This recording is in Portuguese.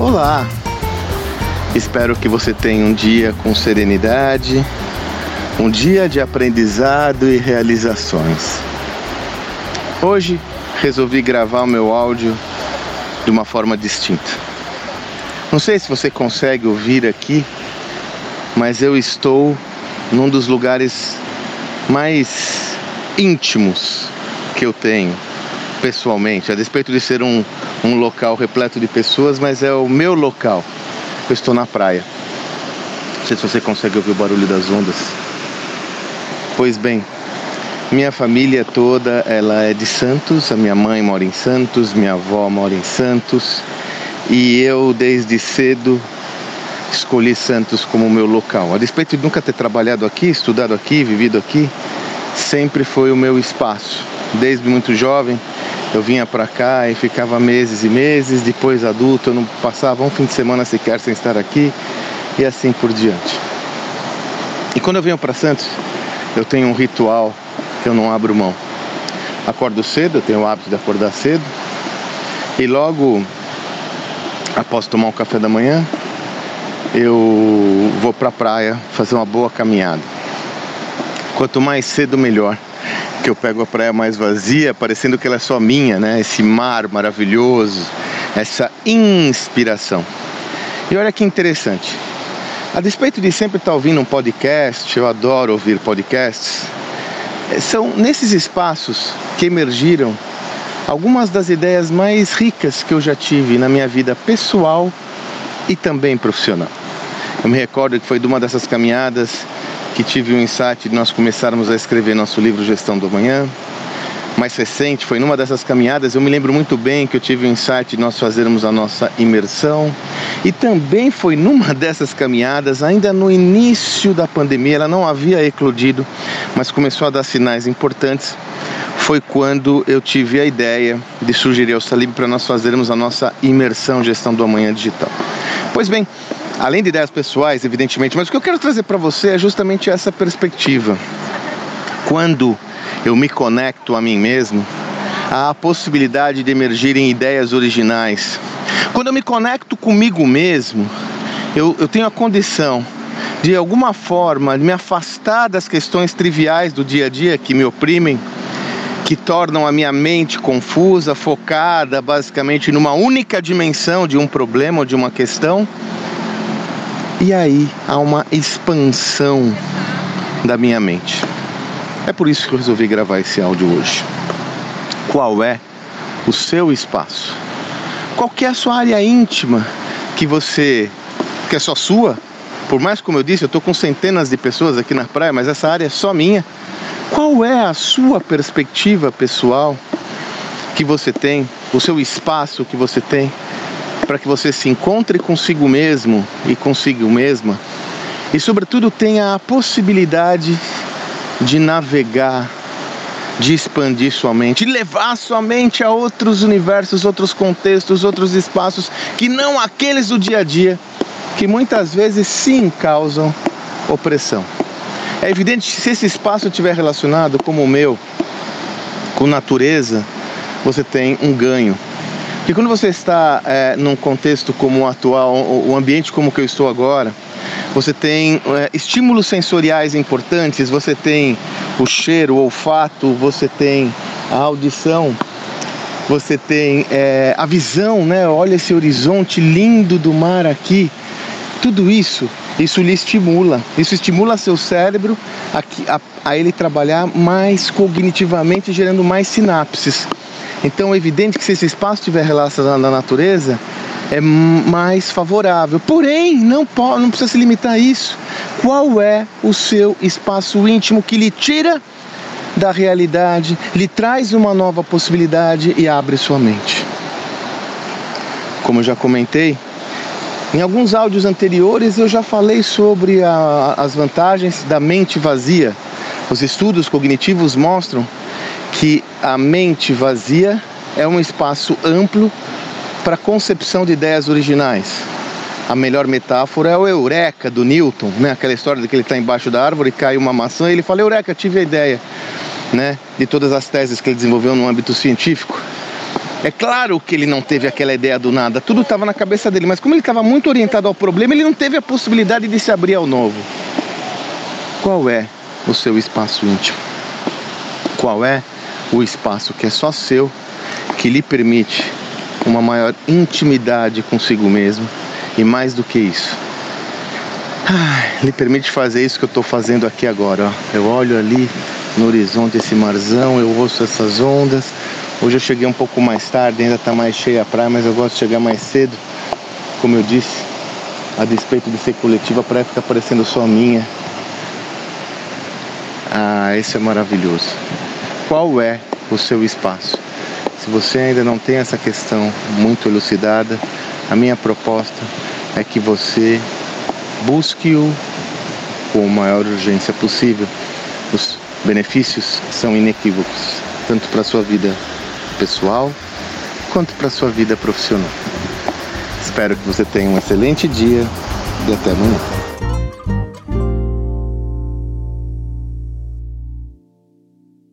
Olá! Espero que você tenha um dia com serenidade, um dia de aprendizado e realizações. Hoje resolvi gravar o meu áudio de uma forma distinta. Não sei se você consegue ouvir aqui, mas eu estou num dos lugares mais íntimos que eu tenho pessoalmente, a despeito de ser um, um local repleto de pessoas, mas é o meu local eu estou na praia. Não sei se você consegue ouvir o barulho das ondas. Pois bem, minha família toda, ela é de Santos, a minha mãe mora em Santos, minha avó mora em Santos, e eu desde cedo escolhi Santos como meu local. A despeito de nunca ter trabalhado aqui, estudado aqui, vivido aqui, sempre foi o meu espaço. Desde muito jovem, eu vinha para cá e ficava meses e meses, depois adulto eu não passava um fim de semana sequer sem estar aqui e assim por diante. E quando eu venho para Santos, eu tenho um ritual que eu não abro mão. Acordo cedo, eu tenho o hábito de acordar cedo e logo após tomar um café da manhã, eu vou para a praia fazer uma boa caminhada. Quanto mais cedo, melhor que eu pego a praia mais vazia, parecendo que ela é só minha, né? Esse mar maravilhoso, essa inspiração. E olha que interessante. A despeito de sempre estar ouvindo um podcast, eu adoro ouvir podcasts, eh, são nesses espaços que emergiram algumas das ideias mais ricas que eu já tive na minha vida pessoal e também profissional. Eu me recordo que foi de uma dessas caminhadas que tive um insight de nós começarmos a escrever nosso livro Gestão do Amanhã. Mais recente, foi numa dessas caminhadas, eu me lembro muito bem que eu tive um insight de nós fazermos a nossa imersão. E também foi numa dessas caminhadas, ainda no início da pandemia, ela não havia eclodido, mas começou a dar sinais importantes. Foi quando eu tive a ideia de sugerir ao Salib para nós fazermos a nossa imersão Gestão do Amanhã Digital. Pois bem, além de ideias pessoais, evidentemente, mas o que eu quero trazer para você é justamente essa perspectiva. Quando eu me conecto a mim mesmo, há a possibilidade de emergirem ideias originais. Quando eu me conecto comigo mesmo, eu, eu tenho a condição de alguma forma me afastar das questões triviais do dia a dia que me oprimem, que tornam a minha mente confusa, focada basicamente numa única dimensão de um problema ou de uma questão e aí há uma expansão da minha mente. É por isso que eu resolvi gravar esse áudio hoje. Qual é o seu espaço? Qual é a sua área íntima que você que é só sua? Por mais como eu disse, eu estou com centenas de pessoas aqui na praia, mas essa área é só minha. Qual é a sua perspectiva pessoal que você tem, o seu espaço que você tem para que você se encontre consigo mesmo e consigo mesma e, sobretudo, tenha a possibilidade de navegar, de expandir sua mente, de levar sua mente a outros universos, outros contextos, outros espaços que não aqueles do dia a dia, que muitas vezes sim causam opressão. É evidente que se esse espaço estiver relacionado, como o meu, com natureza, você tem um ganho e quando você está é, num contexto como o atual, o ambiente como que eu estou agora, você tem é, estímulos sensoriais importantes, você tem o cheiro, o olfato, você tem a audição, você tem é, a visão, né? Olha esse horizonte lindo do mar aqui. Tudo isso, isso lhe estimula. Isso estimula seu cérebro a, a, a ele trabalhar mais cognitivamente, gerando mais sinapses. Então é evidente que se esse espaço estiver relacionado à natureza, é mais favorável. Porém, não, pode, não precisa se limitar a isso. Qual é o seu espaço íntimo que lhe tira da realidade, lhe traz uma nova possibilidade e abre sua mente? Como eu já comentei, em alguns áudios anteriores eu já falei sobre a, as vantagens da mente vazia. Os estudos cognitivos mostram que a mente vazia é um espaço amplo para a concepção de ideias originais. A melhor metáfora é o Eureka do Newton, né? Aquela história de que ele está embaixo da árvore, cai uma maçã e ele fala: Eureka, tive a ideia, né? De todas as teses que ele desenvolveu no âmbito científico. É claro que ele não teve aquela ideia do nada, tudo estava na cabeça dele, mas como ele estava muito orientado ao problema, ele não teve a possibilidade de se abrir ao novo. Qual é o seu espaço íntimo? Qual é o espaço que é só seu, que lhe permite uma maior intimidade consigo mesmo e mais do que isso? Lhe permite fazer isso que eu estou fazendo aqui agora. Ó. Eu olho ali no horizonte esse marzão, eu ouço essas ondas, Hoje eu cheguei um pouco mais tarde, ainda está mais cheia a praia, mas eu gosto de chegar mais cedo. Como eu disse, a despeito de ser coletiva, a praia fica parecendo só minha. Ah, isso é maravilhoso. Qual é o seu espaço? Se você ainda não tem essa questão muito elucidada, a minha proposta é que você busque-o com a maior urgência possível. Os benefícios são inequívocos, tanto para a sua vida pessoal quanto para sua vida profissional. Espero que você tenha um excelente dia e até amanhã.